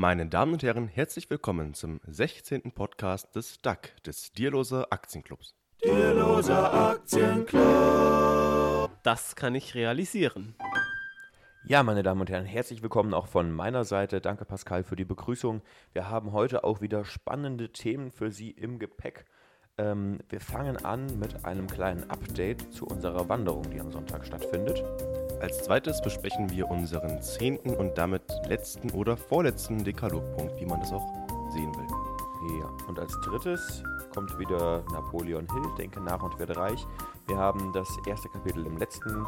Meine Damen und Herren, herzlich willkommen zum 16. Podcast des DAC, des Dierloser Aktienclubs. Dierloser Aktienclub. Das kann ich realisieren. Ja, meine Damen und Herren, herzlich willkommen auch von meiner Seite. Danke, Pascal, für die Begrüßung. Wir haben heute auch wieder spannende Themen für Sie im Gepäck. Ähm, wir fangen an mit einem kleinen Update zu unserer Wanderung, die am Sonntag stattfindet. Als zweites besprechen wir unseren zehnten und damit letzten oder vorletzten Dekalogpunkt, wie man das auch sehen will. Ja, und als drittes kommt wieder Napoleon Hill, Denke nach und werde reich. Wir haben das erste Kapitel im letzten,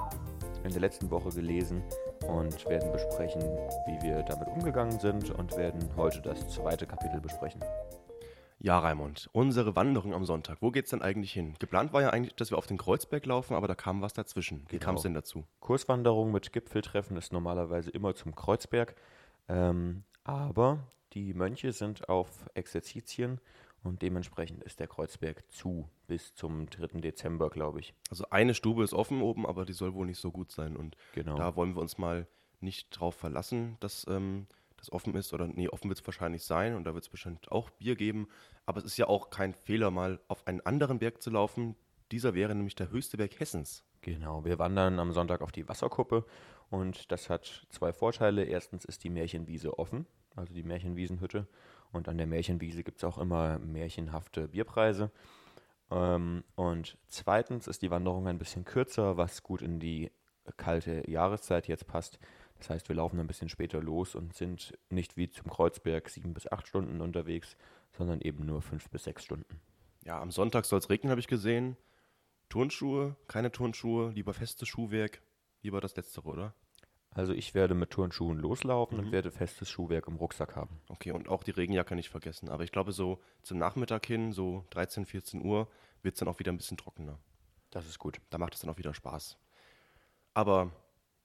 in der letzten Woche gelesen und werden besprechen, wie wir damit umgegangen sind und werden heute das zweite Kapitel besprechen. Ja, Raimund, unsere Wanderung am Sonntag, wo geht's denn eigentlich hin? Geplant war ja eigentlich, dass wir auf den Kreuzberg laufen, aber da kam was dazwischen. Wie Genau. kam es denn dazu? Kurswanderung mit Gipfeltreffen ist normalerweise immer zum Kreuzberg, ähm, aber die Mönche sind auf Exerzitien und dementsprechend ist der Kreuzberg zu bis zum 3. Dezember, glaube ich. Also eine Stube ist offen oben, aber die soll wohl nicht so gut sein und Genau. da wollen wir uns mal nicht drauf verlassen, dass ähm, das offen ist oder nee, offen wird es wahrscheinlich sein und da wird es bestimmt auch Bier geben, aber es ist ja auch kein Fehler, mal auf einen anderen Berg zu laufen. Dieser wäre nämlich der höchste Berg Hessens. Genau, wir wandern am Sonntag auf die Wasserkuppe und das hat zwei Vorteile. Erstens ist die Märchenwiese offen, also die Märchenwiesenhütte. Und an der Märchenwiese gibt es auch immer märchenhafte Bierpreise. Ähm, und zweitens ist die Wanderung ein bisschen kürzer, was gut in die kalte Jahreszeit jetzt passt. Das heißt, wir laufen ein bisschen später los und sind nicht wie zum Kreuzberg sieben bis acht Stunden unterwegs, sondern eben nur fünf bis sechs Stunden. Ja, am Sonntag soll es regnen, habe ich gesehen. Turnschuhe, keine Turnschuhe, lieber festes Schuhwerk, lieber das letztere, oder? Also ich werde mit Turnschuhen loslaufen und werde festes Schuhwerk im Rucksack haben. Okay, und auch die Regenjacke nicht vergessen. Aber ich glaube, so zum Nachmittag hin, so 13, 14 Uhr, wird es dann auch wieder ein bisschen trockener. Das ist gut. Da macht es dann auch wieder Spaß. Aber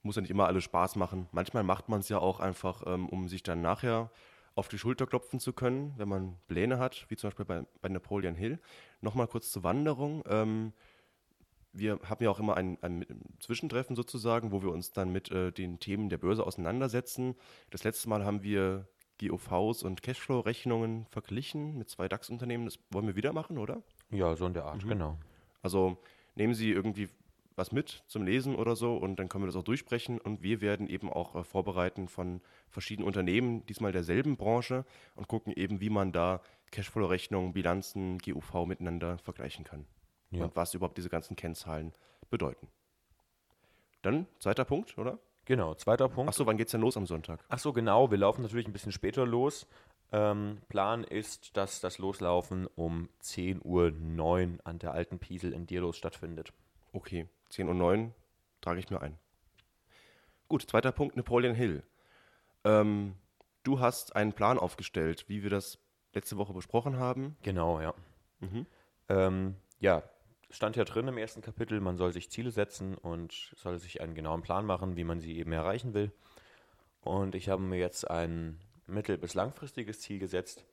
muss ja nicht immer alles Spaß machen. Manchmal macht man es ja auch einfach, ähm, um sich dann nachher auf die Schulter klopfen zu können, wenn man Pläne hat, wie zum Beispiel bei, bei Napoleon Hill. Nochmal kurz zur Wanderung. Ähm, wir haben ja auch immer ein, ein Zwischentreffen sozusagen, wo wir uns dann mit äh, den Themen der Börse auseinandersetzen. Das letzte Mal haben wir GOVs und Cashflow-Rechnungen verglichen mit zwei DAX-Unternehmen. Das wollen wir wieder machen, oder? Ja, so in der Art, genau. Also nehmen Sie irgendwie was mit zum Lesen oder so und dann können wir das auch durchsprechen und wir werden eben auch äh, vorbereiten von verschiedenen Unternehmen, diesmal derselben Branche und gucken eben, wie man da Cashflow-Rechnungen, Bilanzen, GUV miteinander vergleichen kann Ja. und was überhaupt diese ganzen Kennzahlen bedeuten. Dann zweiter Punkt, oder? Genau, zweiter Punkt. Achso, wann geht's denn los am Sonntag? Ach so, genau. Wir laufen natürlich ein bisschen später los. Ähm, Plan ist, dass das Loslaufen um 10.09 Uhr an der alten Piesel in Dierlos stattfindet. Okay, 10.09 Uhr trage ich mir ein. Gut, zweiter Punkt, Napoleon Hill. Ähm, du hast einen Plan aufgestellt, wie wir das letzte Woche besprochen haben. Genau, ja. Ähm, ja, stand ja drin im ersten Kapitel, man soll sich Ziele setzen und soll sich einen genauen Plan machen, wie man sie eben erreichen will. Und ich habe mir jetzt ein mittel- bis langfristiges Ziel gesetzt.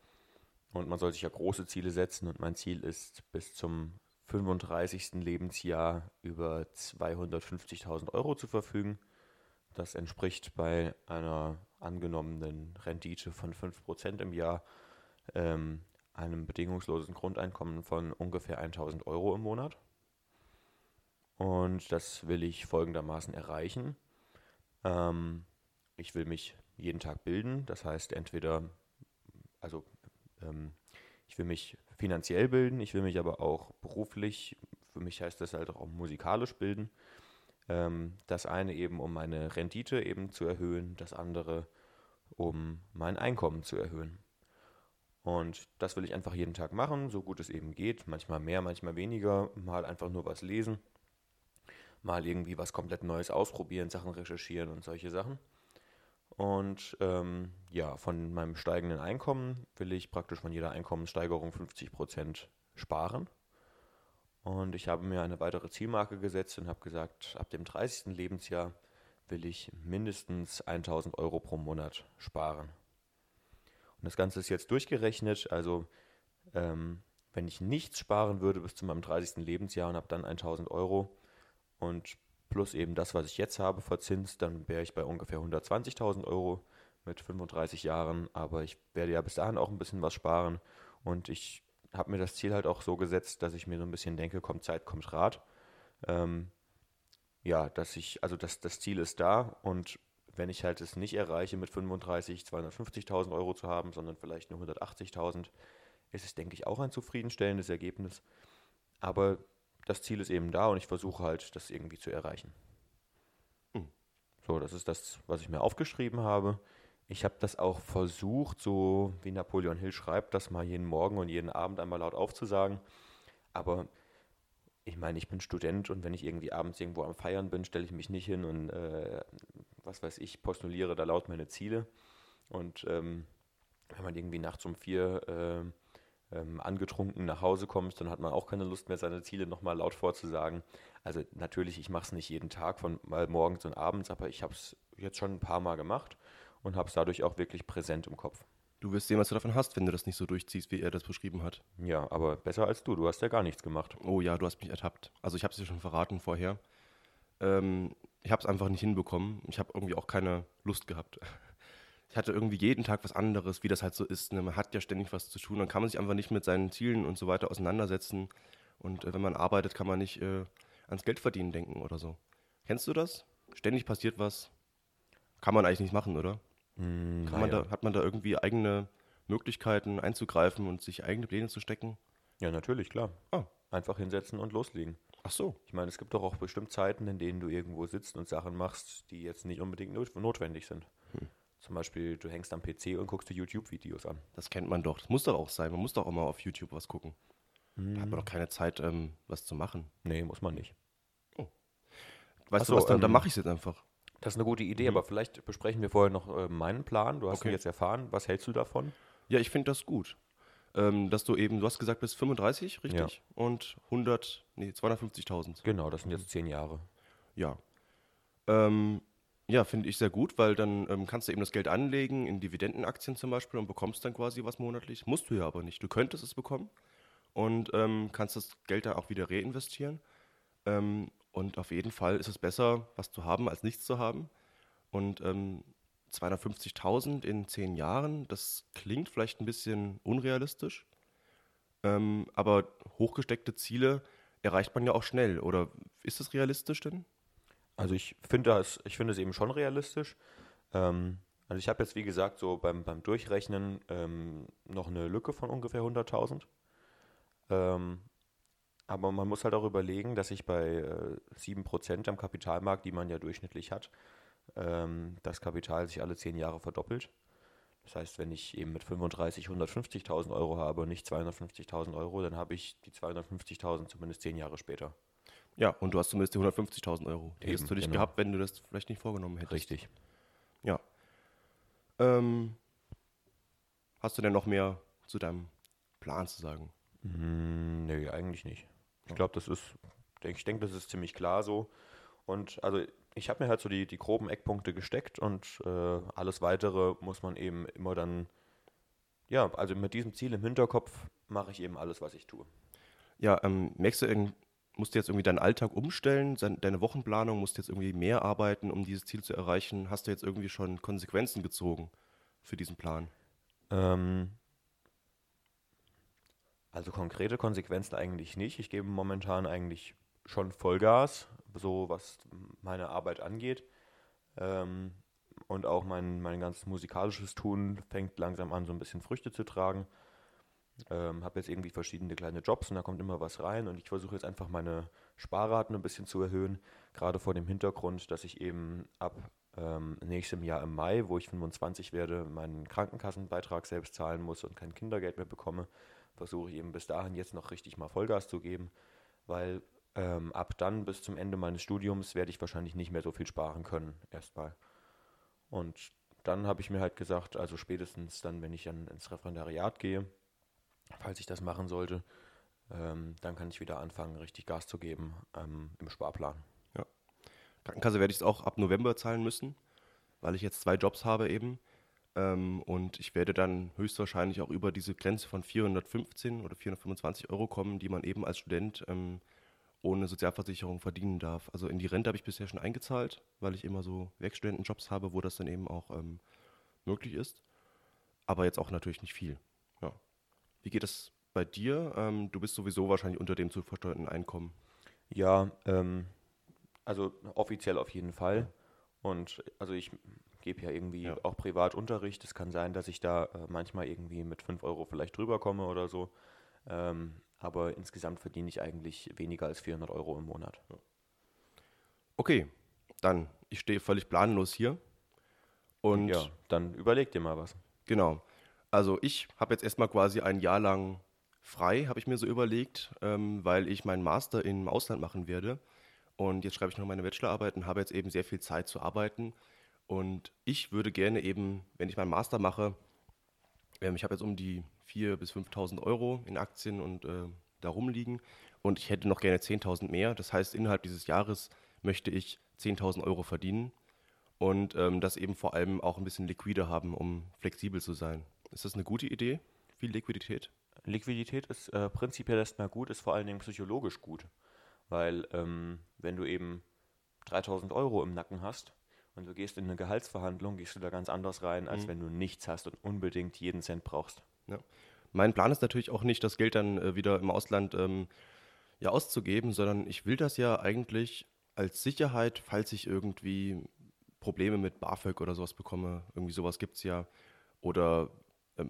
Und man soll sich ja große Ziele setzen. Und mein Ziel ist, bis zum 35. Lebensjahr über 250.000 Euro zu verfügen. Das entspricht bei einer angenommenen Rendite von 5% im Jahr ähm, einem bedingungslosen Grundeinkommen von ungefähr 1000 Euro im Monat. Und das will ich folgendermaßen erreichen. Ähm, ich will mich jeden Tag bilden, das heißt entweder, also ähm, ich will mich finanziell bilden, ich will mich aber auch beruflich, für mich heißt das halt auch musikalisch bilden. Ähm, das eine eben, um meine Rendite eben zu erhöhen, das andere, um mein Einkommen zu erhöhen. Und das will ich einfach jeden Tag machen, so gut es eben geht. Manchmal mehr, manchmal weniger. Mal einfach nur was lesen. Mal irgendwie was komplett Neues ausprobieren, Sachen recherchieren und solche Sachen. Und ähm, ja, von meinem steigenden Einkommen will ich praktisch von jeder Einkommenssteigerung 50% sparen. Und ich habe mir eine weitere Zielmarke gesetzt und habe gesagt, ab dem 30. Lebensjahr will ich mindestens 1000 Euro pro Monat sparen. Und das Ganze ist jetzt durchgerechnet. Also, ähm, wenn ich nichts sparen würde bis zu meinem 30. Lebensjahr und habe dann 1000 Euro und plus eben das, was ich jetzt habe, verzinst, dann wäre ich bei ungefähr 120.000 Euro. mit 35 Jahren, aber ich werde ja bis dahin auch ein bisschen was sparen und ich habe mir das Ziel halt auch so gesetzt, dass ich mir so ein bisschen denke, kommt Zeit, kommt Rat. Ähm, ja, dass ich, also das, das Ziel ist da und wenn ich halt es nicht erreiche, mit 35 250.000 Euro zu haben, sondern vielleicht nur 180.000, ist es, denke ich, auch ein zufriedenstellendes Ergebnis. Aber das Ziel ist eben da und ich versuche halt, das irgendwie zu erreichen. Hm. So, das ist das, was ich mir aufgeschrieben habe. Ich habe das auch versucht, so wie Napoleon Hill schreibt, das mal jeden Morgen und jeden Abend einmal laut aufzusagen. Aber ich meine, ich bin Student und wenn ich irgendwie abends irgendwo am Feiern bin, stelle ich mich nicht hin und äh, was weiß ich, postuliere da laut meine Ziele. Und ähm, wenn man irgendwie nachts um vier äh, ähm, angetrunken nach Hause kommt, dann hat man auch keine Lust mehr, seine Ziele nochmal laut vorzusagen. Also natürlich, ich mache es nicht jeden Tag von mal morgens und abends, aber ich habe es jetzt schon ein paar Mal gemacht und habe es dadurch auch wirklich präsent im Kopf. Du wirst sehen, was du davon hast, wenn du das nicht so durchziehst, wie er das beschrieben hat. Ja, aber besser als du. Du hast ja gar nichts gemacht. Oh ja, du hast mich ertappt. Also ich habe es dir schon verraten vorher. Ähm, ich habe es einfach nicht hinbekommen. Ich habe irgendwie auch keine Lust gehabt. Ich hatte irgendwie jeden Tag was anderes, wie das halt so ist. Ne? Man hat ja ständig was zu tun. Dann kann man sich einfach nicht mit seinen Zielen und so weiter auseinandersetzen. Und äh, wenn man arbeitet, kann man nicht äh, ans Geldverdienen denken oder so. Kennst du das? Ständig passiert was. Kann man eigentlich nicht machen, oder? Mm, man ja. da, hat man da irgendwie eigene Möglichkeiten einzugreifen und sich eigene Pläne zu stecken? Ja, natürlich, klar. Ah. Einfach hinsetzen und loslegen. Ach so. Ich meine, es gibt doch auch bestimmt Zeiten, in denen du irgendwo sitzt und Sachen machst, die jetzt nicht unbedingt notwendig sind. Hm. Zum Beispiel, du hängst am PC und guckst dir YouTube-Videos an. Das kennt man doch. Das muss doch auch sein. Man muss doch auch mal auf YouTube was gucken. Hm. Da hat man doch keine Zeit, ähm, was zu machen. Nee, muss man nicht. Oh. Weißt so, du was, dann, ähm, dann mache ich es jetzt einfach. Das ist eine gute Idee, mhm. aber vielleicht besprechen wir vorher noch äh, meinen Plan. Du hast okay. ihn jetzt erfahren. Was hältst du davon? Ja, ich finde das gut ähm, dass du eben, du hast gesagt, bis 35, richtig? Ja. Und 100, nee, 250.000. Genau, das sind jetzt zehn Jahre. Ja. Ähm, ja, finde ich sehr gut, weil dann ähm, kannst du eben das Geld anlegen in Dividendenaktien zum Beispiel und bekommst dann quasi was monatlich. Musst du ja aber nicht. Du könntest es bekommen und ähm, kannst das Geld dann auch wieder reinvestieren. Ähm, und auf jeden Fall ist es besser, was zu haben, als nichts zu haben. Und ähm, 250.000 in zehn Jahren, das klingt vielleicht ein bisschen unrealistisch, ähm, aber hochgesteckte Ziele erreicht man ja auch schnell. Oder ist das realistisch denn? Also ich finde das, ich finde es eben schon realistisch. Ähm, also ich habe jetzt, wie gesagt, so beim, beim Durchrechnen ähm, noch eine Lücke von ungefähr 100.000. Ähm, aber man muss halt auch überlegen, dass ich bei äh, 7% am Kapitalmarkt, die man ja durchschnittlich hat, ähm, das Kapital sich alle zehn Jahre verdoppelt. Das heißt, wenn ich eben mit 35 150.000 Euro habe und nicht 250.000 Euro, dann habe ich die 250.000 zumindest zehn Jahre später. Ja, und du hast zumindest die 150.000 Euro. Die Eben, hättest du nicht genau. gehabt, wenn du das vielleicht nicht vorgenommen hättest. Richtig. Ja. Ähm, hast du denn noch mehr zu deinem Plan zu sagen? Mm, nee, eigentlich nicht. Ich glaube, das ist, ich denke, das ist ziemlich klar so. Und also ich habe mir halt so die, die groben Eckpunkte gesteckt und äh, alles weitere muss man eben immer dann, ja, also mit diesem Ziel im Hinterkopf mache ich eben alles, was ich tue. Ja, ähm, merkst du, musst du jetzt irgendwie deinen Alltag umstellen, deine Wochenplanung, musst du jetzt irgendwie mehr arbeiten, um dieses Ziel zu erreichen? Hast du jetzt irgendwie schon Konsequenzen gezogen für diesen Plan? Ähm, also konkrete Konsequenzen eigentlich nicht. Ich gebe momentan eigentlich schon Vollgas so was meine Arbeit angeht. Ähm, und auch mein, mein ganzes musikalisches Tun fängt langsam an, so ein bisschen Früchte zu tragen. Ähm, habe jetzt irgendwie verschiedene kleine Jobs und da kommt immer was rein und ich versuche jetzt einfach meine Sparraten ein bisschen zu erhöhen, gerade vor dem Hintergrund, dass ich eben ab ähm, nächstem Jahr im Mai, wo ich 25 werde, meinen Krankenkassenbeitrag selbst zahlen muss und kein Kindergeld mehr bekomme, versuche ich eben bis dahin jetzt noch richtig mal Vollgas zu geben, weil ähm, ab dann bis zum Ende meines Studiums werde ich wahrscheinlich nicht mehr so viel sparen können, erstmal. Und dann habe ich mir halt gesagt, also spätestens dann, wenn ich dann ins Referendariat gehe, falls ich das machen sollte, ähm, dann kann ich wieder anfangen, richtig Gas zu geben ähm, im Sparplan. Ja. Krankenkasse werde ich es auch ab November zahlen müssen, weil ich jetzt zwei Jobs habe eben. Ähm, und ich werde dann höchstwahrscheinlich auch über diese Grenze von 415 oder 425 Euro kommen, die man eben als Student ähm, ohne Sozialversicherung verdienen darf. Also in die Rente habe ich bisher schon eingezahlt, weil ich immer so Werkstudentenjobs habe, wo das dann eben auch ähm, möglich ist, aber jetzt auch natürlich nicht viel. Wie geht es bei dir? Ähm, du bist sowieso wahrscheinlich unter dem zu versteuerten Einkommen. Ja, ähm, also offiziell auf jeden Fall. Und also ich gebe ja irgendwie Ja. auch Privatunterricht. Es kann sein, dass ich da äh, manchmal irgendwie mit 5 Euro vielleicht drüber komme oder so. Ähm, aber insgesamt verdiene ich eigentlich weniger als 400 Euro im Monat. Okay, dann, ich stehe völlig planlos hier. Und ja, dann überleg dir mal was. Genau. Also ich habe jetzt erstmal quasi ein Jahr lang frei, habe ich mir so überlegt, ähm, weil ich meinen Master im Ausland machen werde. Und jetzt schreibe ich noch meine Bachelorarbeit und habe jetzt eben sehr viel Zeit zu arbeiten. Und ich würde gerne eben, wenn ich meinen Master mache, ähm, ich habe jetzt um die 4.000 bis 5.000 Euro in Aktien und äh, da rumliegen. Und ich hätte noch gerne 10.000 mehr. Das heißt, innerhalb dieses Jahres möchte ich 10.000 Euro verdienen und ähm, das eben vor allem auch ein bisschen liquide haben, um flexibel zu sein. Ist das eine gute Idee? Viel Liquidität? Liquidität ist äh, prinzipiell erstmal gut, ist vor allen Dingen psychologisch gut. Weil ähm, wenn du eben 3000 Euro im Nacken hast und du gehst in eine Gehaltsverhandlung, gehst du da ganz anders rein, als wenn du nichts hast und unbedingt jeden Cent brauchst. Ja. Mein Plan ist natürlich auch nicht, das Geld dann äh, wieder im Ausland ähm, ja, auszugeben, sondern ich will das ja eigentlich als Sicherheit, falls ich irgendwie Probleme mit BAföG oder sowas bekomme. Irgendwie sowas gibt es ja. Oder,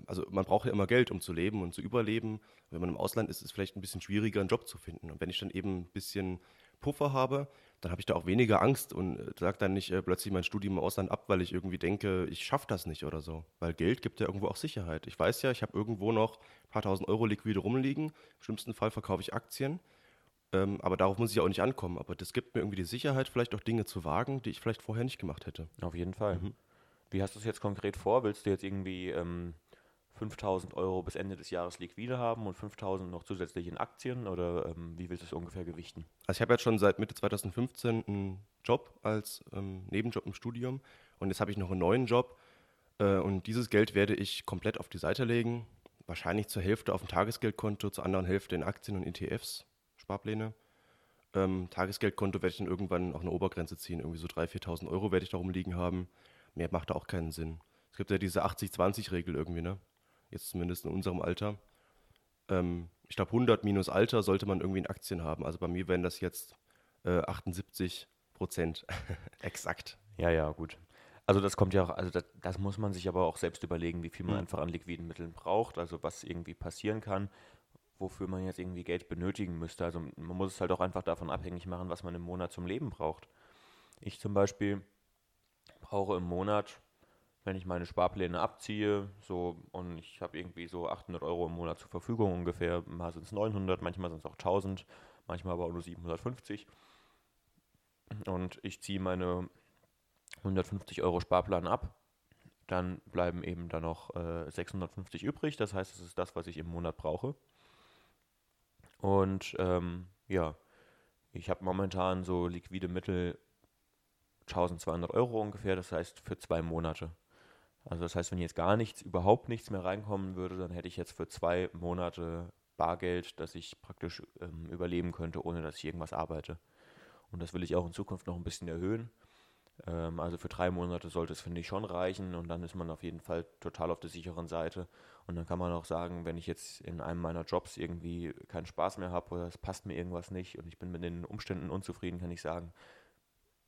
also man braucht ja immer Geld, um zu leben und zu überleben. Wenn man im Ausland ist, ist es vielleicht ein bisschen schwieriger, einen Job zu finden. Und wenn ich dann eben ein bisschen Puffer habe, dann habe ich da auch weniger Angst und äh, sage dann nicht äh, plötzlich mein Studium im Ausland ab, weil ich irgendwie denke, ich schaffe das nicht oder so. Weil Geld gibt ja irgendwo auch Sicherheit. Ich weiß ja, ich habe irgendwo noch ein paar tausend Euro liquide rumliegen. Im schlimmsten Fall verkaufe ich Aktien. Ähm, aber darauf muss ich auch nicht ankommen. Aber das gibt mir irgendwie die Sicherheit, vielleicht auch Dinge zu wagen, die ich vielleicht vorher nicht gemacht hätte. Auf jeden Fall. Wie hast du es jetzt konkret vor? Willst du jetzt irgendwie ähm, 5000 Euro bis Ende des Jahres liquide haben und 5000 noch zusätzlich in Aktien oder ähm, wie willst du es ungefähr gewichten? Also ich habe jetzt schon seit Mitte 2015 einen Job als ähm, Nebenjob im Studium und jetzt habe ich noch einen neuen Job äh, und dieses Geld werde ich komplett auf die Seite legen, wahrscheinlich zur Hälfte auf ein Tagesgeldkonto, zur anderen Hälfte in Aktien und ETFs, Sparpläne. Ähm, Tagesgeldkonto werde ich dann irgendwann auch eine Obergrenze ziehen, irgendwie so 3.000, 4.000 Euro werde ich da rumliegen haben. Mehr macht da auch keinen Sinn. Es gibt ja diese 80-20-Regel irgendwie, ne? Jetzt zumindest in unserem Alter. Ähm, ich glaube, 100 minus Alter sollte man irgendwie in Aktien haben. Also bei mir wären das jetzt äh, 78 Prozent. Exakt. Ja, ja, gut. Also das kommt ja auch, also das, das muss man sich aber auch selbst überlegen, wie viel man Mhm. einfach an liquiden Mitteln braucht, also was irgendwie passieren kann, wofür man jetzt irgendwie Geld benötigen müsste. Also man muss es halt auch einfach davon abhängig machen, was man im Monat zum Leben braucht. Ich zum Beispiel brauche im Monat, wenn ich meine Sparpläne abziehe, so und ich habe irgendwie so 800 Euro im Monat zur Verfügung ungefähr, mal sind es 900, manchmal sind es auch 1000, manchmal aber auch nur 750. Und ich ziehe meine 150 Euro Sparplan ab, dann bleiben eben da noch äh, 650 übrig. Das heißt, es ist das, was ich im Monat brauche. Und ähm, ja, ich habe momentan so liquide Mittel 1200 Euro ungefähr, das heißt für zwei Monate. Also das heißt, wenn jetzt gar nichts, überhaupt nichts mehr reinkommen würde, dann hätte ich jetzt für zwei Monate Bargeld, dass ich praktisch ähm, überleben könnte, ohne dass ich irgendwas arbeite. Und das will ich auch in Zukunft noch ein bisschen erhöhen. Ähm, also für drei Monate sollte es, finde ich, schon reichen und dann ist man auf jeden Fall total auf der sicheren Seite. Und dann kann man auch sagen, wenn ich jetzt in einem meiner Jobs irgendwie keinen Spaß mehr habe oder es passt mir irgendwas nicht und ich bin mit den Umständen unzufrieden, kann ich sagen,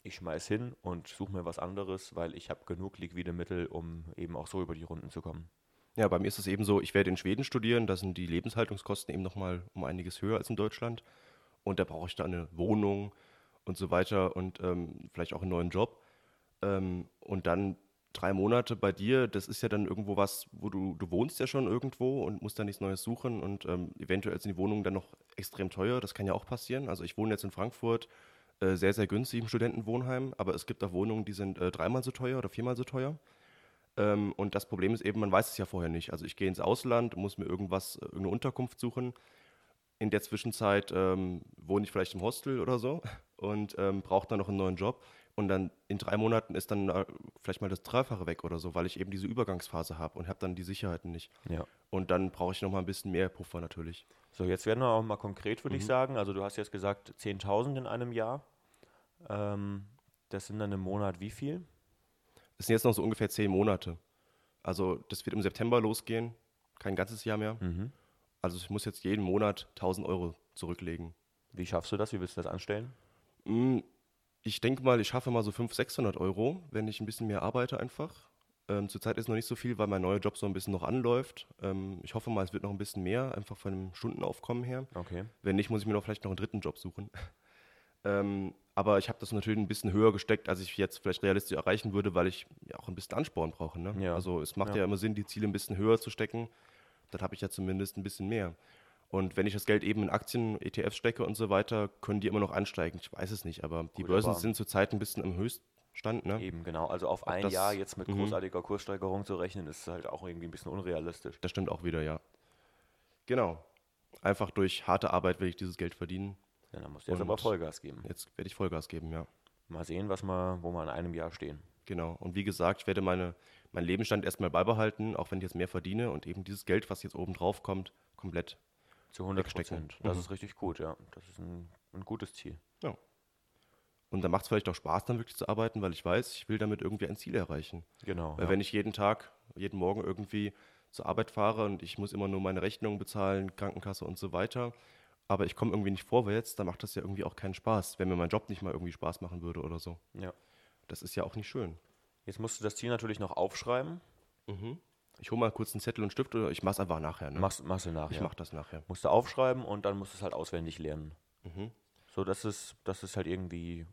ich schmeiß hin und suche mir was anderes, weil ich habe genug liquide Mittel, um eben auch so über die Runden zu kommen. Ja, bei mir ist es eben so, ich werde in Schweden studieren, da sind die Lebenshaltungskosten eben nochmal um einiges höher als in Deutschland. Und da brauche ich dann eine Wohnung und so weiter und ähm, vielleicht auch einen neuen Job. Ähm, und dann drei Monate bei dir, das ist ja dann irgendwo was, wo du, du wohnst ja schon irgendwo und musst da nichts Neues suchen und ähm, eventuell sind die Wohnungen dann noch extrem teuer, das kann ja auch passieren. Also ich wohne jetzt in Frankfurt, äh, sehr, sehr günstig im Studentenwohnheim, aber es gibt auch Wohnungen, die sind äh, dreimal so teuer oder viermal so teuer. Ähm, und das Problem ist eben, man weiß es ja vorher nicht. Also ich gehe ins Ausland, muss mir irgendwas, äh, irgendeine Unterkunft suchen. In der Zwischenzeit ähm, wohne ich vielleicht im Hostel oder so und ähm, brauche dann noch einen neuen Job. Und dann in drei Monaten ist dann äh, vielleicht mal das Dreifache weg oder so, weil ich eben diese Übergangsphase habe und habe dann die Sicherheiten nicht. Ja. Und dann brauche ich noch mal ein bisschen mehr Puffer natürlich. So, jetzt werden wir auch mal konkret, würde ich sagen. Also du hast jetzt gesagt 10.000 in einem Jahr. Ähm, das sind dann im Monat wie viel? Es sind jetzt noch so ungefähr zehn Monate. Also das wird im September losgehen, kein ganzes Jahr mehr. Mhm. Also ich muss jetzt jeden Monat 1000 Euro zurücklegen. Wie schaffst du das? Wie willst du das anstellen? Mm, Ich denke mal, ich schaffe mal so 500, 600 Euro, wenn ich ein bisschen mehr arbeite einfach. Ähm, zurzeit ist noch nicht so viel, weil mein neuer Job so ein bisschen noch anläuft. Ähm, ich hoffe mal, es wird noch ein bisschen mehr, einfach von dem Stundenaufkommen her. Okay. Wenn nicht, muss ich mir noch vielleicht noch einen dritten Job suchen. ähm, aber ich habe das natürlich ein bisschen höher gesteckt, als ich jetzt vielleicht realistisch erreichen würde, weil ich ja auch ein bisschen Ansporn brauche. Ne? Ja. Also es macht Ja. ja. immer Sinn, die Ziele ein bisschen höher zu stecken. Dann habe ich ja zumindest ein bisschen mehr. Und wenn ich das Geld eben in Aktien, ETFs stecke und so weiter, können die immer noch ansteigen. Ich weiß es nicht, aber die Gut, Börsen sind zurzeit ein bisschen im Höchststand. Ne? Eben, genau. Also auf Ob ein das- Jahr jetzt mit Mhm. großartiger Kurssteigerung zu rechnen, ist halt auch irgendwie ein bisschen unrealistisch. Das stimmt auch wieder, ja. Genau. Einfach durch harte Arbeit will ich dieses Geld verdienen. Ja, dann musst du jetzt Und- aber Vollgas geben. Jetzt werde ich Vollgas geben, ja. Mal sehen, was wir, wo wir in einem Jahr stehen. Genau. Und wie gesagt, ich werde meine, meinen Lebensstand erstmal beibehalten, auch wenn ich jetzt mehr verdiene und eben dieses Geld, was jetzt oben drauf kommt, komplett. Zu 100 Wegstecken. Prozent. Das Mhm. ist richtig gut, ja. Das ist ein, ein gutes Ziel. Und da macht es vielleicht auch Spaß, dann wirklich zu arbeiten, weil ich weiß, ich will damit irgendwie ein Ziel erreichen. Genau. Weil ja. wenn ich jeden Tag, jeden Morgen irgendwie zur Arbeit fahre und ich muss immer nur meine Rechnungen bezahlen, Krankenkasse und so weiter, aber ich komme irgendwie nicht vorwärts, dann macht das ja irgendwie auch keinen Spaß, wenn mir mein Job nicht mal irgendwie Spaß machen würde oder so. ja. Das ist ja auch nicht schön. Jetzt musst du das Ziel natürlich noch aufschreiben. Ich hole mal kurz einen Zettel und Stift oder ich mache es einfach nachher. Ne? Machst, machst du nachher. ich mache das nachher. Musst du aufschreiben und dann musst du es halt auswendig lernen. Mhm. So dass es, dass du es halt irgendwie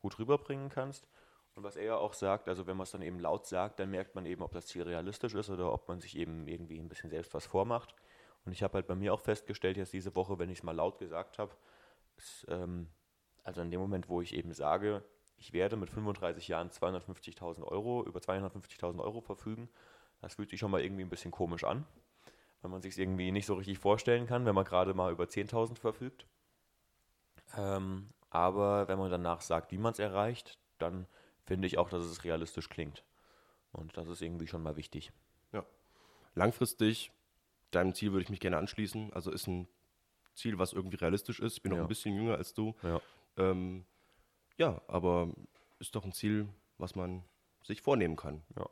gut rüberbringen kannst. Und was er ja auch sagt, also wenn man es dann eben laut sagt, dann merkt man eben, ob das Ziel realistisch ist oder ob man sich eben irgendwie ein bisschen selbst was vormacht. Und ich habe halt bei mir auch festgestellt, jetzt diese Woche, wenn ich es mal laut gesagt habe, ähm, also in dem Moment, wo ich eben sage, ich werde mit 35 Jahren 250.000 Euro, über 250.000 Euro verfügen, das fühlt sich schon mal irgendwie ein bisschen komisch an, weil man sich es irgendwie nicht so richtig vorstellen kann, wenn man gerade mal über 10.000 verfügt. Ähm, aber wenn man danach sagt, wie man es erreicht, dann finde ich auch, dass es realistisch klingt. Und das ist irgendwie schon mal wichtig. Langfristig, deinem Ziel würde ich mich gerne anschließen. Also ist ein Ziel, was irgendwie realistisch ist. Ich bin noch Ja. ein bisschen jünger als du. Ja. Ähm, ja, aber ist doch ein Ziel, was man sich vornehmen kann. Ja.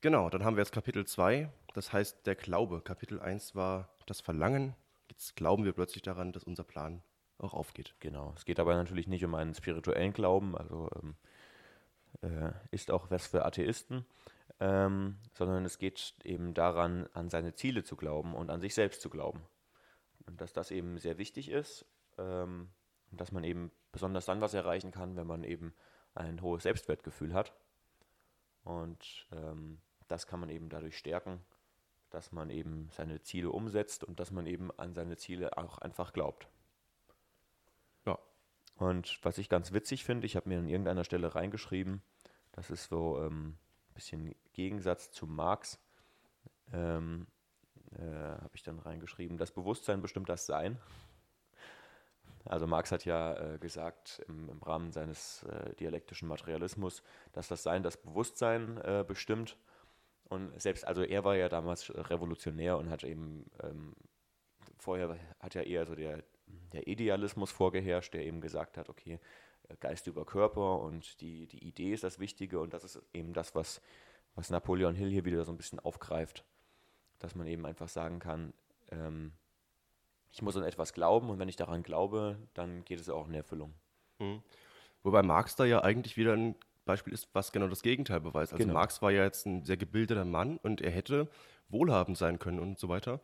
Genau, dann haben wir jetzt Kapitel 2, das heißt der Glaube. Kapitel 1 war das Verlangen. Jetzt glauben wir plötzlich daran, dass unser Plan auch aufgeht. Genau. Es geht aber natürlich nicht um einen spirituellen Glauben, also ähm, äh, ist auch was für Atheisten, ähm, sondern es geht eben daran, an seine Ziele zu glauben und an sich selbst zu glauben. Und dass das eben sehr wichtig ist ähm, und dass man eben besonders dann was erreichen kann, wenn man eben ein hohes Selbstwertgefühl hat. Und ähm, das kann man eben dadurch stärken, dass man eben seine Ziele umsetzt und dass man eben an seine Ziele auch einfach glaubt. Ja. Und was ich ganz witzig finde, ich habe mir an irgendeiner Stelle reingeschrieben, das ist so ähm, ein bisschen Gegensatz zu Marx, ähm, äh, habe ich dann reingeschrieben, das Bewusstsein bestimmt das Sein. Also Marx hat ja äh, gesagt im, im Rahmen seines äh, dialektischen Materialismus, dass das Sein das Bewusstsein äh, bestimmt. Und selbst, also er war ja damals revolutionär und hat eben, ähm, vorher hat ja eher so der, der Idealismus vorgeherrscht, der eben gesagt hat, okay, Geist über Körper und die, die Idee ist das Wichtige und das ist eben das, was, was Napoleon Hill hier wieder so ein bisschen aufgreift, dass man eben einfach sagen kann, ähm, ich muss an etwas glauben und wenn ich daran glaube, dann geht es auch in Erfüllung. Wobei Marx da ja eigentlich wieder ein Beispiel ist, was genau das Gegenteil beweist. Also Genau. Marx war ja jetzt ein sehr gebildeter Mann und er hätte wohlhabend sein können und so weiter.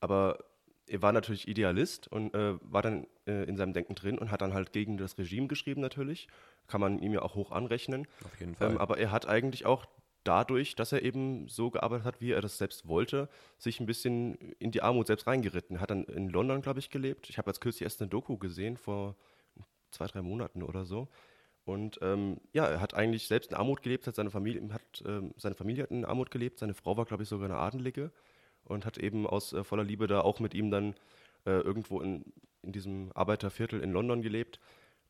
Aber er war natürlich Idealist und äh, war dann äh, in seinem Denken drin und hat dann halt gegen das Regime geschrieben natürlich. Kann man ihm ja auch hoch anrechnen. Auf jeden Fall. Ähm, aber er hat eigentlich auch dadurch, dass er eben so gearbeitet hat, wie er das selbst wollte, sich ein bisschen in die Armut selbst reingeritten. Er hat dann in London, glaube ich, gelebt. Ich habe jetzt kürzlich erst eine Doku gesehen, vor zwei, drei Monaten oder so. Und ähm, ja, er hat eigentlich selbst in Armut gelebt, hat seine Familie, hat, ähm, seine Familie hat in Armut gelebt, seine Frau war, glaube ich, sogar eine Adelige und hat eben aus äh, voller Liebe da auch mit ihm dann äh, irgendwo in, in diesem Arbeiterviertel in London gelebt.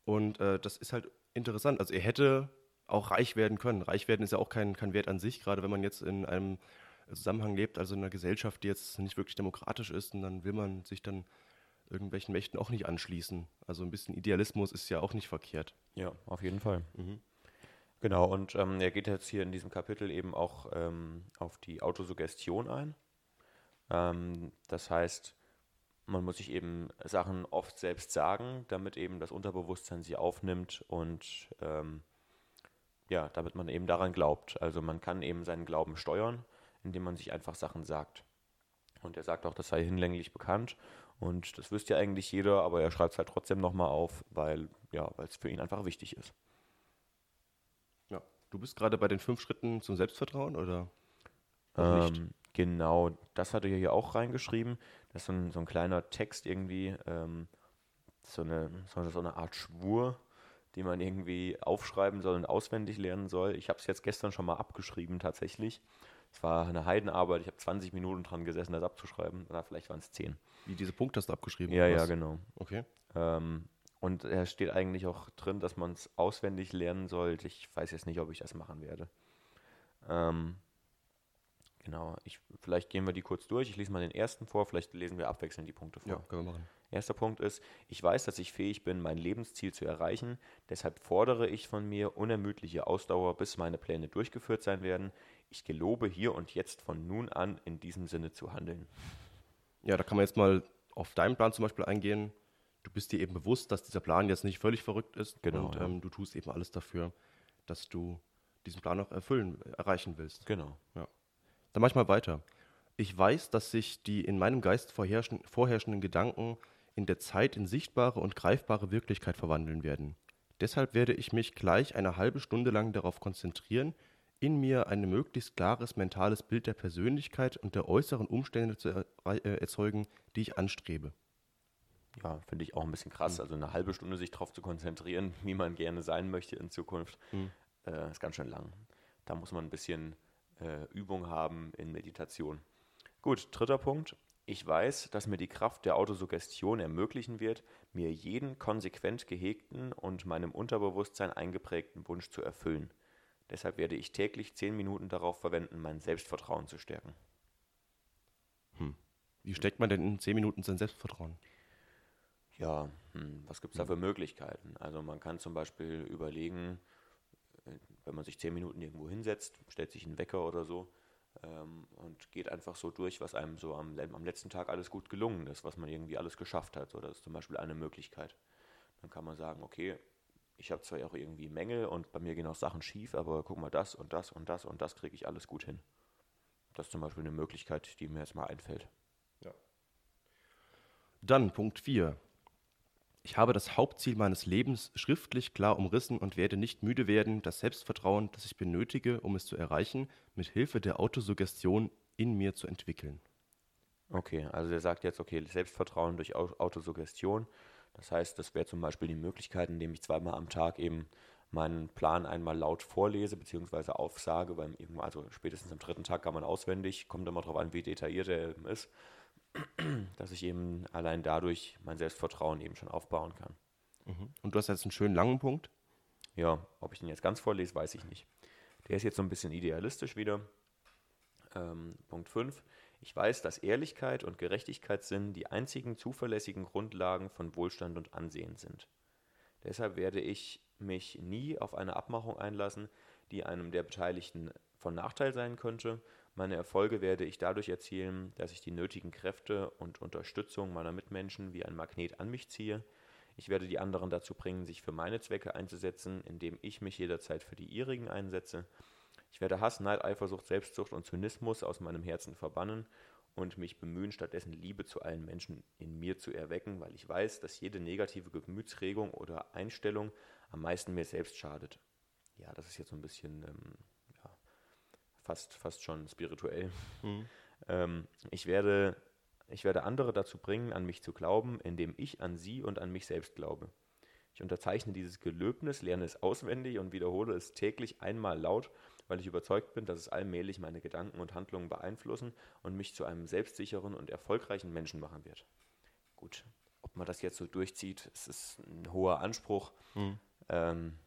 Und äh, das ist halt interessant. Also er hätte auch reich werden können. Reich werden ist ja auch kein, kein Wert an sich, gerade wenn man jetzt in einem Zusammenhang lebt, also in einer Gesellschaft, die jetzt nicht wirklich demokratisch ist, und dann will man sich dann irgendwelchen Mächten auch nicht anschließen. Also ein bisschen Idealismus ist ja auch nicht verkehrt. Ja, auf jeden Fall. Genau, und ähm, er geht jetzt hier in diesem Kapitel eben auch ähm, auf die Autosuggestion ein. Ähm, das heißt, man muss sich eben Sachen oft selbst sagen, damit eben das Unterbewusstsein sie aufnimmt und ähm, ja, damit man eben daran glaubt. Also man kann eben seinen Glauben steuern, indem man sich einfach Sachen sagt. Und er sagt auch, das sei hinlänglich bekannt und das wüsste ja eigentlich jeder, aber er schreibt es halt trotzdem nochmal auf, weil ja, weil es für ihn einfach wichtig ist. Ja, du bist gerade bei den fünf Schritten zum Selbstvertrauen oder? Ähm, genau, das hat er hier auch reingeschrieben. Das ist so ein, so ein kleiner Text irgendwie, ähm, so, eine, so eine Art Schwur, die man irgendwie aufschreiben soll und auswendig lernen soll. Ich habe es jetzt gestern schon mal abgeschrieben tatsächlich. Es war eine Heidenarbeit, ich habe 20 Minuten dran gesessen, das abzuschreiben. Oder vielleicht waren es 10. Wie diese Punkte hast du abgeschrieben? Ja, ja, genau. Okay. Ähm, und er steht eigentlich auch drin, dass man es auswendig lernen sollte. Ich weiß jetzt nicht, ob ich das machen werde. Ähm, genau, ich, vielleicht gehen wir die kurz durch. Ich lese mal den ersten vor, vielleicht lesen wir abwechselnd die Punkte vor. Ja, können wir machen. Erster Punkt ist, ich weiß, dass ich fähig bin, mein Lebensziel zu erreichen. Deshalb fordere ich von mir unermüdliche Ausdauer, bis meine Pläne durchgeführt sein werden. Ich gelobe hier und jetzt von nun an in diesem Sinne zu handeln. Ja, da kann man jetzt mal auf deinen Plan zum Beispiel eingehen. Du bist dir eben bewusst, dass dieser Plan jetzt nicht völlig verrückt ist. Genau, Und ja. ähm, du tust eben alles dafür, dass du diesen Plan auch erfüllen, erreichen willst. Genau. Dann mach ich mal weiter. Ich weiß, dass sich die in meinem Geist vorherrschen, vorherrschenden Gedanken in der Zeit in sichtbare und greifbare Wirklichkeit verwandeln werden. Deshalb werde ich mich gleich eine halbe Stunde lang darauf konzentrieren, in mir ein möglichst klares mentales Bild der Persönlichkeit und der äußeren Umstände zu äh, erzeugen, die ich anstrebe. Ja, finde ich auch ein bisschen krass. Also eine halbe Stunde sich darauf zu konzentrieren, wie man gerne sein möchte in Zukunft, Mhm. äh, ist ganz schön lang. Da muss man ein bisschen äh, Übung haben in Meditation. Gut, dritter Punkt. Ich weiß, dass mir die Kraft der Autosuggestion ermöglichen wird, mir jeden konsequent gehegten und meinem Unterbewusstsein eingeprägten Wunsch zu erfüllen. Deshalb werde ich täglich zehn Minuten darauf verwenden, mein Selbstvertrauen zu stärken. Wie steckt man denn in zehn Minuten sein Selbstvertrauen? Ja, hm, was gibt es da für Möglichkeiten? Also man kann zum Beispiel überlegen, äh, wenn man sich zehn Minuten irgendwo hinsetzt, stellt sich einen Wecker oder so ähm, und geht einfach so durch, was einem so am, am letzten Tag alles gut gelungen ist, was man irgendwie alles geschafft hat. So, das ist zum Beispiel eine Möglichkeit. Dann kann man sagen, okay, ich habe zwar auch irgendwie Mängel und bei mir gehen auch Sachen schief, aber guck mal, das und das und das und das kriege ich alles gut hin. Das ist zum Beispiel eine Möglichkeit, die mir jetzt mal einfällt. Dann Punkt 4. Ich habe das Hauptziel meines Lebens schriftlich klar umrissen und werde nicht müde werden, das Selbstvertrauen, das ich benötige, um es zu erreichen, mit Hilfe der Autosuggestion in mir zu entwickeln. Okay, also der sagt jetzt, okay, Selbstvertrauen durch Au- Autosuggestion. Das heißt, das wäre zum Beispiel die Möglichkeit, indem ich zweimal am Tag eben meinen Plan einmal laut vorlese bzw. aufsage. Beim, eben- also spätestens am dritten Tag kann man auswendig, kommt immer darauf an, wie detailliert er eben ist, dass ich eben allein dadurch mein Selbstvertrauen eben schon aufbauen kann. Und du hast jetzt einen schönen langen Punkt. Ja, ob ich den jetzt ganz vorlese, weiß ich nicht. Der ist jetzt so ein bisschen idealistisch wieder. Ähm, Punkt 5. Ich weiß, dass Ehrlichkeit und Gerechtigkeitssinn die einzigen zuverlässigen Grundlagen von Wohlstand und Ansehen sind. Deshalb werde ich mich nie auf eine Abmachung einlassen, die einem der Beteiligten von Nachteil sein könnte. Meine Erfolge werde ich dadurch erzielen, dass ich die nötigen Kräfte und Unterstützung meiner Mitmenschen wie ein Magnet an mich ziehe. Ich werde die anderen dazu bringen, sich für meine Zwecke einzusetzen, indem ich mich jederzeit für die ihrigen einsetze. Ich werde Hass, Neid, Eifersucht, Selbstsucht und Zynismus aus meinem Herzen verbannen und mich bemühen, stattdessen Liebe zu allen Menschen in mir zu erwecken, weil ich weiß, dass jede negative Gemütsregung oder Einstellung am meisten mir selbst schadet. Ja, das ist jetzt so ein bisschen ähm, ja, fast, fast schon spirituell. Ähm, ich, werde, ich werde andere dazu bringen, an mich zu glauben, indem ich an sie und an mich selbst glaube. Ich unterzeichne dieses Gelöbnis, lerne es auswendig und wiederhole es täglich einmal laut, weil ich überzeugt bin, dass es allmählich meine Gedanken und Handlungen beeinflussen und mich zu einem selbstsicheren und erfolgreichen Menschen machen wird. Gut, ob man das jetzt so durchzieht, es ist ein hoher Anspruch. Ähm,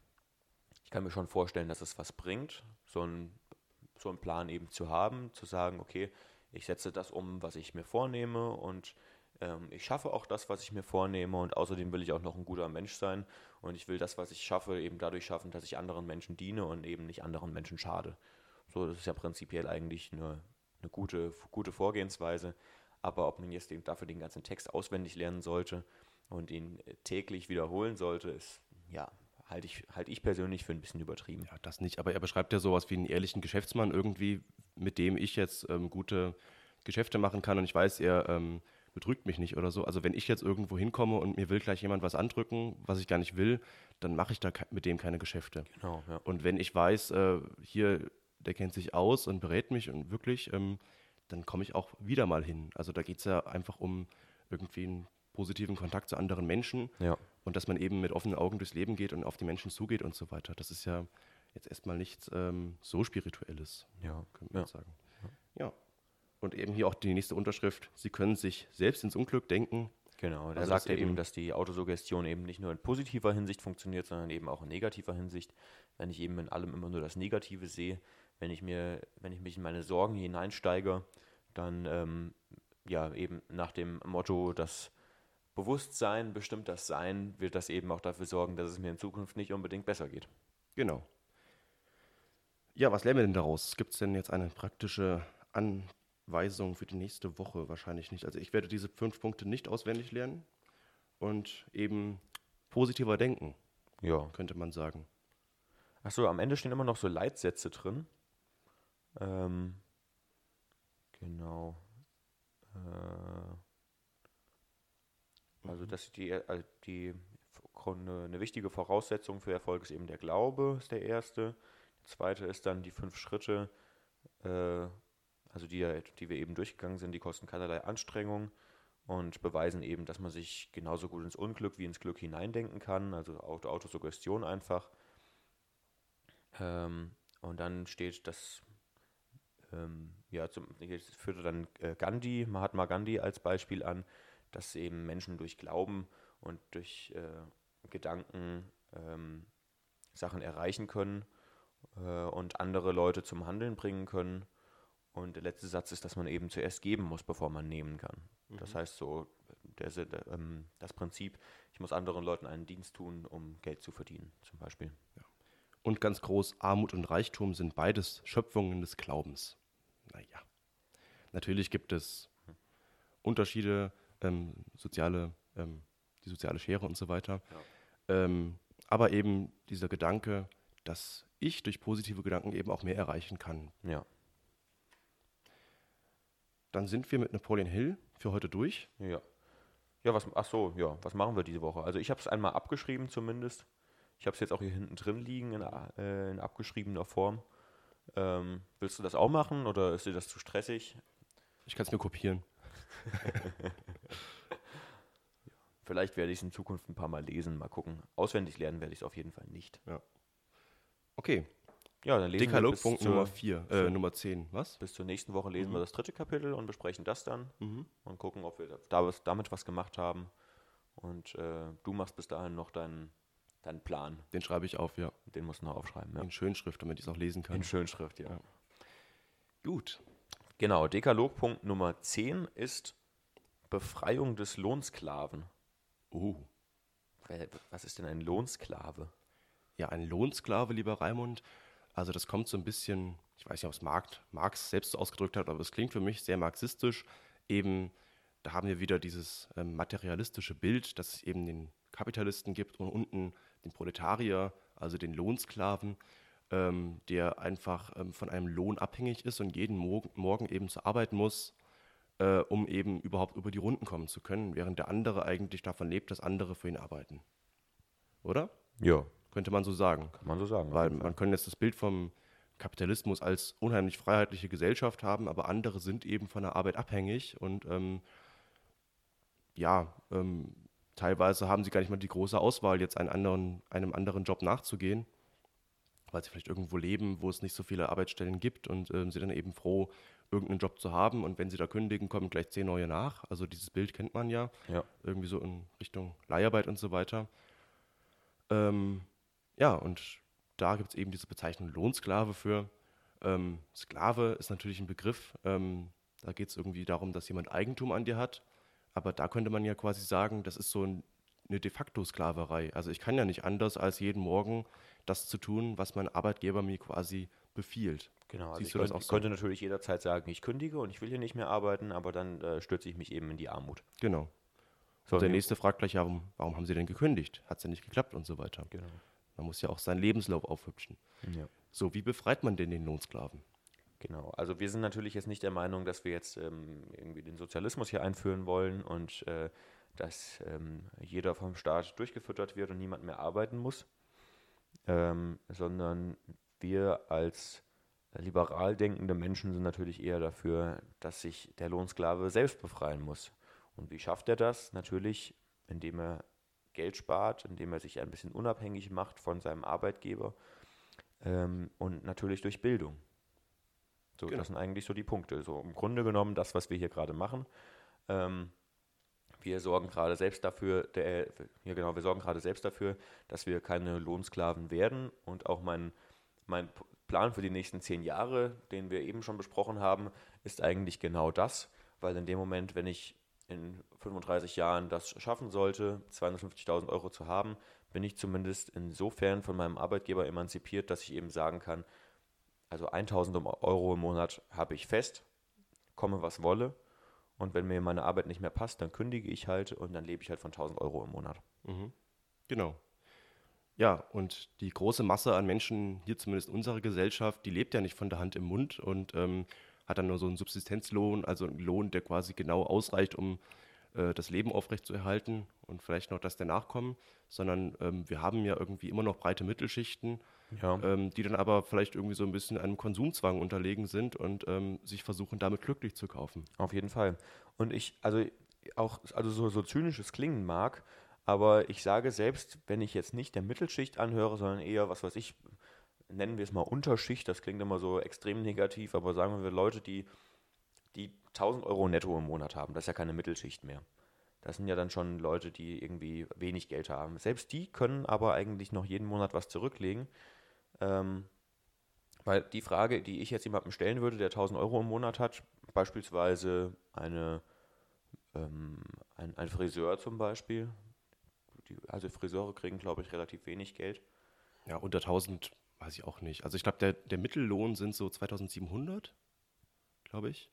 ich kann mir schon vorstellen, dass es was bringt, so ein so einen Plan eben zu haben, zu sagen, okay, ich setze das um, was ich mir vornehme und ähm, ich schaffe auch das, was ich mir vornehme und außerdem will ich auch noch ein guter Mensch sein und ich will das, was ich schaffe, eben dadurch schaffen, dass ich anderen Menschen diene und eben nicht anderen Menschen schade. So, das ist ja prinzipiell eigentlich eine, eine gute, gute Vorgehensweise. Aber ob man jetzt den, dafür den ganzen Text auswendig lernen sollte und ihn täglich wiederholen sollte, ist, ja, halte ich, halt ich persönlich für ein bisschen übertrieben. Ja, das nicht, aber er beschreibt ja sowas wie einen ehrlichen Geschäftsmann irgendwie, mit dem ich jetzt ähm, gute Geschäfte machen kann und ich weiß, er ähm, betrügt mich nicht oder so. Also wenn ich jetzt irgendwo hinkomme und mir will gleich jemand was andrücken, was ich gar nicht will, dann mache ich da mit dem keine Geschäfte. Genau, ja. Und wenn ich weiß, äh, hier, der kennt sich aus und berät mich und wirklich, ähm, dann komme ich auch wieder mal hin. Also da geht es ja einfach um irgendwie einen positiven Kontakt zu anderen Menschen Ja. und dass man eben mit offenen Augen durchs Leben geht und auf die Menschen zugeht und so weiter. Das ist ja jetzt erstmal nichts ähm, so Spirituelles, Ja. könnte man Ja. sagen. Ja. Und eben hier auch die nächste Unterschrift. Sie können sich selbst ins Unglück denken. Genau, da Also sagt er eben- eben, dass die Autosuggestion eben nicht nur in positiver Hinsicht funktioniert, sondern eben auch in negativer Hinsicht. Wenn ich eben in allem immer nur das Negative sehe, wenn ich mir, wenn ich mich in meine Sorgen hineinsteige, dann ähm, ja eben nach dem Motto, das Bewusstsein bestimmt das Sein, wird das eben auch dafür sorgen, dass es mir in Zukunft nicht unbedingt besser geht. Genau. Ja, was lernen wir denn daraus? Gibt es denn jetzt eine praktische Anweisung für die nächste Woche? Wahrscheinlich nicht. Also ich werde diese fünf Punkte nicht auswendig lernen und eben positiver denken, Ja. könnte man sagen. Achso, am Ende stehen immer noch so Leitsätze drin. Ähm, genau. Äh, also, dass die, äh, die eine, eine wichtige Voraussetzung für Erfolg ist eben der Glaube, ist der erste. Der zweite ist dann die fünf Schritte, äh, also die, die wir eben durchgegangen sind, die kosten keinerlei Anstrengung und beweisen eben, dass man sich genauso gut ins Unglück wie ins Glück hineindenken kann, also Auto Autosuggestion einfach. Ähm, und dann steht das, ähm, ja, zum, jetzt führte dann äh, Gandhi, Mahatma Gandhi als Beispiel an, dass eben Menschen durch Glauben und durch äh, Gedanken ähm, Sachen erreichen können äh, und andere Leute zum Handeln bringen können. Und der letzte Satz ist, dass man eben zuerst geben muss, bevor man nehmen kann. Das heißt so, der, der, ähm, das Prinzip, ich muss anderen Leuten einen Dienst tun, um Geld zu verdienen, zum Beispiel. Und ganz groß, Armut und Reichtum sind beides Schöpfungen des Glaubens. Naja. Natürlich gibt es Unterschiede, ähm, soziale, ähm, die soziale Schere und so weiter. Ähm, aber eben dieser Gedanke, dass ich durch positive Gedanken eben auch mehr erreichen kann. Ja. Dann sind wir mit Napoleon Hill für heute durch. Ja. Ja, was, ach so, ja, was machen wir diese Woche? Also ich habe es einmal abgeschrieben zumindest. Ich habe es jetzt auch hier hinten drin liegen in, äh, in abgeschriebener Form. Ähm, willst du das auch machen oder ist dir das zu stressig? Ich kann es mir kopieren. Vielleicht werde ich es in Zukunft ein paar Mal lesen, mal gucken. Auswendig lernen werde ich es auf jeden Fall nicht. Okay, Ja, dann lesen wir Dekalogpunkt bis zur, Nummer 4, äh, Nummer 10. Was? bis zur nächsten Woche lesen wir das dritte Kapitel und besprechen das dann Mhm. und gucken, ob wir da was, damit was gemacht haben. Und äh, du machst bis dahin noch deinen, deinen Plan. Den schreibe ich auf, ja. Den musst du noch aufschreiben. Ja. In Schönschrift, damit ich es auch lesen kann. In Schönschrift, ja. Ja. Gut. Genau, Dekalogpunkt Nummer 10 ist Befreiung des Lohnsklaven. Oh. Was ist denn ein Lohnsklave? Ja, ein Lohnsklave, lieber Raimund. Also das kommt so ein bisschen, ich weiß nicht, ob es Marx, Marx selbst so ausgedrückt hat, aber es klingt für mich sehr marxistisch. Eben, da haben wir wieder dieses ähm, materialistische Bild, dass es eben den Kapitalisten gibt und unten den Proletarier, also den Lohnsklaven, ähm, der einfach ähm, von einem Lohn abhängig ist und jeden Mo Morgen eben zur Arbeit muss, äh, um eben überhaupt über die Runden kommen zu können, während der andere eigentlich davon lebt, dass andere für ihn arbeiten. Oder? Ja, Könnte man so sagen. kann man so sagen. Weil man kann jetzt das Bild vom Kapitalismus als unheimlich freiheitliche Gesellschaft haben, aber andere sind eben von der Arbeit abhängig und ähm, ja, ähm, teilweise haben sie gar nicht mal die große Auswahl, jetzt anderen, einem anderen Job nachzugehen, weil sie vielleicht irgendwo leben, wo es nicht so viele Arbeitsstellen gibt und ähm, sie dann eben froh, irgendeinen Job zu haben und wenn sie da kündigen, kommen gleich zehn neue nach. Also dieses Bild kennt man ja ja. irgendwie so in Richtung Leiharbeit und so weiter. Ähm, ja, und da gibt es eben diese Bezeichnung Lohnsklave für. Ähm, Sklave ist natürlich ein Begriff, ähm, da geht es irgendwie darum, dass jemand Eigentum an dir hat. Aber da könnte man ja quasi sagen, das ist so ein, eine de facto Sklaverei. Also ich kann ja nicht anders, als jeden Morgen das zu tun, was mein Arbeitgeber mir quasi befiehlt. Genau, also Siehst ich könnte, ich so? könnte natürlich jederzeit sagen, ich kündige und ich will hier nicht mehr arbeiten, aber dann äh, stürze ich mich eben in die Armut. Genau. So, Und der nächste fragt gleich, ja, warum, warum haben Sie denn gekündigt? Hat es ja nicht geklappt und so weiter. Genau. Man muss ja auch seinen Lebenslauf aufhübschen. Ja. So, wie befreit man denn den Lohnsklaven? Genau, also wir sind natürlich jetzt nicht der Meinung, dass wir jetzt ähm, irgendwie den Sozialismus hier einführen wollen und äh, dass ähm, jeder vom Staat durchgefüttert wird und niemand mehr arbeiten muss, ähm, sondern wir als liberal denkende Menschen sind natürlich eher dafür, dass sich der Lohnsklave selbst befreien muss. Und wie schafft er das? Natürlich, indem er Geld spart, indem er sich ein bisschen unabhängig macht von seinem Arbeitgeber ähm, und natürlich durch Bildung. So, Genau. das sind eigentlich so die Punkte. So im Grunde genommen das, was wir hier gerade machen. Ähm, wir sorgen gerade selbst dafür, der, ja genau, wir sorgen gerade selbst dafür, dass wir keine Lohnsklaven werden und auch mein, mein Plan für die nächsten zehn Jahre, den wir eben schon besprochen haben, ist eigentlich genau das, weil in dem Moment, wenn ich in 35 Jahren das schaffen sollte, 250.000 Euro zu haben, bin ich zumindest insofern von meinem Arbeitgeber emanzipiert, dass ich eben sagen kann, also 1000 Euro im Monat habe ich fest, komme was wolle. Und wenn mir meine Arbeit nicht mehr passt, dann kündige ich halt und dann lebe ich halt von 1000 Euro im Monat. Genau. Ja, und die große Masse an Menschen, hier zumindest in unserer Gesellschaft, die lebt ja nicht von der Hand im Mund und ähm, hat dann nur so einen Subsistenzlohn, also einen Lohn, der quasi genau ausreicht, um äh, das Leben aufrechtzuerhalten und vielleicht noch das der Nachkommen, sondern ähm, wir haben ja irgendwie immer noch breite Mittelschichten, Ja. ähm, die dann aber vielleicht irgendwie so ein bisschen einem Konsumzwang unterlegen sind und ähm, sich versuchen, damit glücklich zu kaufen. Auf jeden Fall. Und ich, also auch, also so, so zynisch es klingen mag, aber ich sage selbst, wenn ich jetzt nicht der Mittelschicht anhöre, sondern eher, was weiß ich, nennen wir es mal Unterschicht, das klingt immer so extrem negativ, aber sagen wir Leute, die, die 1000 Euro netto im Monat haben, das ist ja keine Mittelschicht mehr. Das sind ja dann schon Leute, die irgendwie wenig Geld haben. Selbst die können aber eigentlich noch jeden Monat was zurücklegen. Ähm, weil die Frage, die ich jetzt jemandem stellen würde, der 1000 Euro im Monat hat, beispielsweise eine, ähm, ein, ein Friseur zum Beispiel, die, also Friseure kriegen, glaube ich, relativ wenig Geld. Ja, unter 1000 weiß ich auch nicht. Also ich glaube, der, der Mittellohn sind so 2700, glaube ich.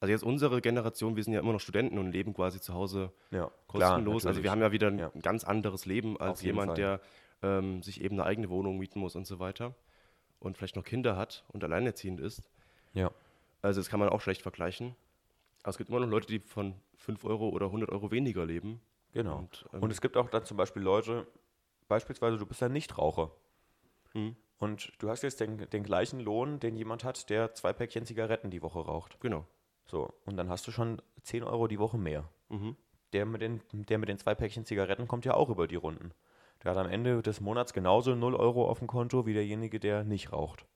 Also jetzt unsere Generation, wir sind ja immer noch Studenten und leben quasi zu Hause Ja, kostenlos. also wir haben ja wieder ein Ja. ganz anderes Leben als jemand, Fall. der ähm, sich eben eine eigene Wohnung mieten muss und so weiter und vielleicht noch Kinder hat und alleinerziehend ist. Ja, Also das kann man auch schlecht vergleichen. Aber es gibt immer noch Leute, die von 5 Euro oder 100 Euro weniger leben. genau. Und, ähm, Und es gibt auch dann zum Beispiel Leute, beispielsweise du bist ein Nichtraucher. Mhm. Und du hast jetzt den, den gleichen Lohn, den jemand hat, der zwei Päckchen Zigaretten die Woche raucht. Genau. So, und dann hast du schon 10 Euro die Woche mehr. Mhm. Der mit, den, der mit den zwei Päckchen Zigaretten kommt ja auch über die Runden. Der hat am Ende des Monats genauso 0 Euro auf dem Konto wie derjenige, der nicht raucht.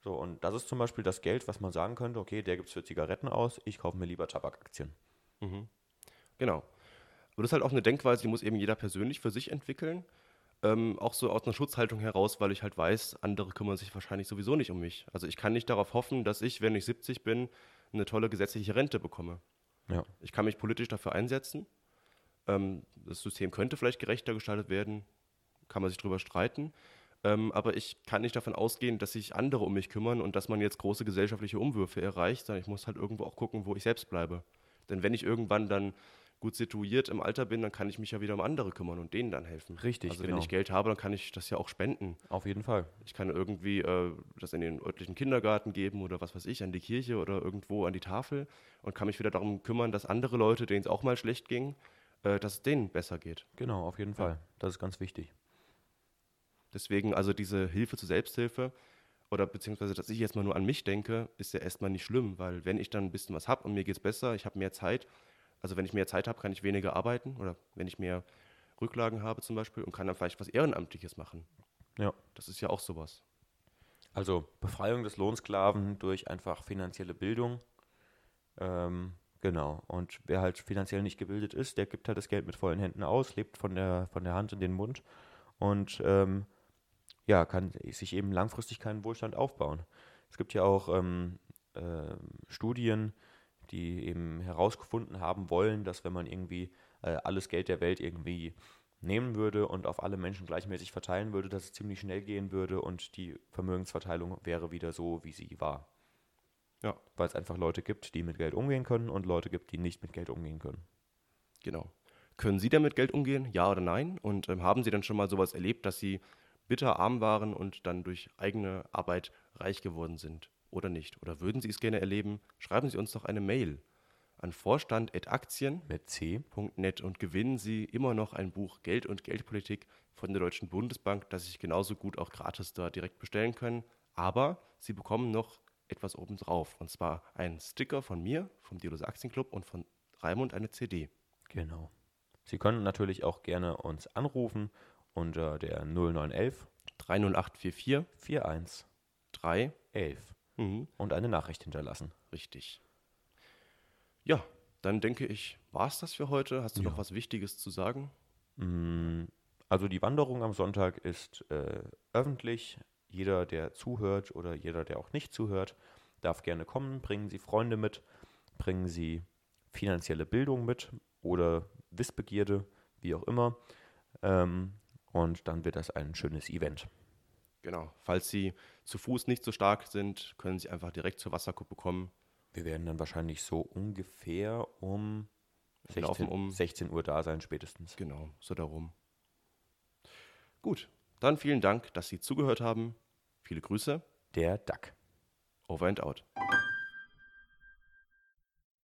So, und das ist zum Beispiel das Geld, was man sagen könnte, okay, der gibt es für Zigaretten aus, ich kaufe mir lieber Tabakaktien. Genau. Aber das ist halt auch eine Denkweise, die muss eben jeder persönlich für sich entwickeln. Ähm, auch so aus einer Schutzhaltung heraus, weil ich halt weiß, andere kümmern sich wahrscheinlich sowieso nicht um mich. Also ich kann nicht darauf hoffen, dass ich, wenn ich 70 bin, eine tolle gesetzliche Rente bekomme. Ja. Ich kann mich politisch dafür einsetzen. Ähm, das System könnte vielleicht gerechter gestaltet werden, kann man sich drüber streiten. Ähm, aber ich kann nicht davon ausgehen, dass sich andere um mich kümmern und dass man jetzt große gesellschaftliche Umwürfe erreicht, sondern ich muss halt irgendwo auch gucken, wo ich selbst bleibe. Denn wenn ich irgendwann dann gut situiert im Alter bin, dann kann ich mich ja wieder um andere kümmern und denen dann helfen. Richtig, Also genau. wenn ich Geld habe, dann kann ich das ja auch spenden. Auf jeden Fall. Ich kann irgendwie äh, das in den örtlichen Kindergarten geben oder was weiß ich, an die Kirche oder irgendwo an die Tafel und kann mich wieder darum kümmern, dass andere Leute, denen es auch mal schlecht ging, äh, dass es denen besser geht. Genau, auf jeden Fall. Das ist ganz wichtig. Deswegen also diese Hilfe zur Selbsthilfe oder beziehungsweise, dass ich jetzt mal nur an mich denke, ist ja erstmal nicht schlimm, weil wenn ich dann ein bisschen was habe und mir geht es besser, ich habe mehr Zeit, also wenn ich mehr Zeit habe, kann ich weniger arbeiten oder wenn ich mehr Rücklagen habe zum Beispiel und kann dann vielleicht was Ehrenamtliches machen. Ja. Das ist ja auch sowas. Also Befreiung des Lohnsklaven durch einfach finanzielle Bildung. Ähm, genau. Und wer halt finanziell nicht gebildet ist, der gibt halt das Geld mit vollen Händen aus, lebt von der, von der Hand in den Mund und ähm, ja, kann sich eben langfristig keinen Wohlstand aufbauen. Es gibt ja auch ähm, ähm, Studien, die eben herausgefunden haben wollen, dass wenn man irgendwie äh, alles Geld der Welt irgendwie nehmen würde und auf alle Menschen gleichmäßig verteilen würde, dass es ziemlich schnell gehen würde und die Vermögensverteilung wäre wieder so, wie sie war. Ja. Weil es einfach Leute gibt, die mit Geld umgehen können und Leute gibt, die nicht mit Geld umgehen können. Genau. Können Sie denn mit Geld umgehen? Ja oder nein? Und ähm, haben Sie dann schon mal sowas erlebt, dass Sie bitter arm waren und dann durch eigene Arbeit reich geworden sind? Oder nicht? Oder würden Sie es gerne erleben? Schreiben Sie uns doch eine Mail an vorstand.aktien.net Mit und gewinnen Sie immer noch ein Buch Geld und Geldpolitik von der Deutschen Bundesbank, das Sie genauso gut auch gratis da direkt bestellen können. Aber Sie bekommen noch etwas obendrauf. Und zwar einen Sticker von mir, vom Diodos Aktienclub und von Raimund eine CD. Genau. Sie können natürlich auch gerne uns anrufen unter der 0911 30844 41 3. 11 Mhm, und eine Nachricht hinterlassen. richtig. Ja, dann denke ich, war es das für heute. Hast du Ja. noch was Wichtiges zu sagen? Mm, Also die Wanderung am Sonntag ist äh, öffentlich. Jeder, der zuhört oder jeder, der auch nicht zuhört, darf gerne kommen. Bringen Sie Freunde mit, bringen Sie finanzielle Bildung mit oder Wissbegierde, wie auch immer. Ähm, und dann wird das ein schönes Event. Genau. Falls Sie zu Fuß nicht so stark sind, können Sie einfach direkt zur Wasserkuppe kommen. Wir werden dann wahrscheinlich so ungefähr um Wir laufen 16, um- 16 Uhr da sein, spätestens. Genau, so darum. Gut, dann vielen Dank, dass Sie zugehört haben. Viele Grüße. Der Duck. Over and out.